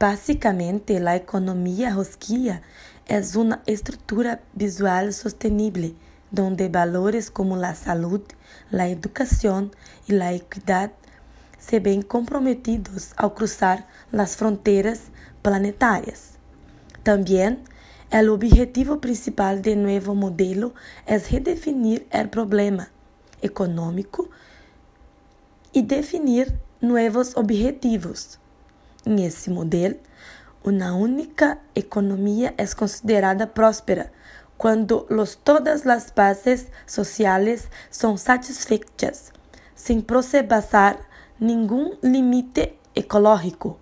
Básicamente, la economía rosquilla es una estructura visual sostenible donde valores como la salud, la educación y la equidad se ven comprometidos al cruzar las fronteras planetarias. También, el objetivo principal del nuevo modelo es redefinir el problema econômico e definir novos objetivos. Nesse modelo, uma única economia é considerada próspera quando los, todas as bases sociais são satisfeitas, sem preservar nenhum limite ecológico.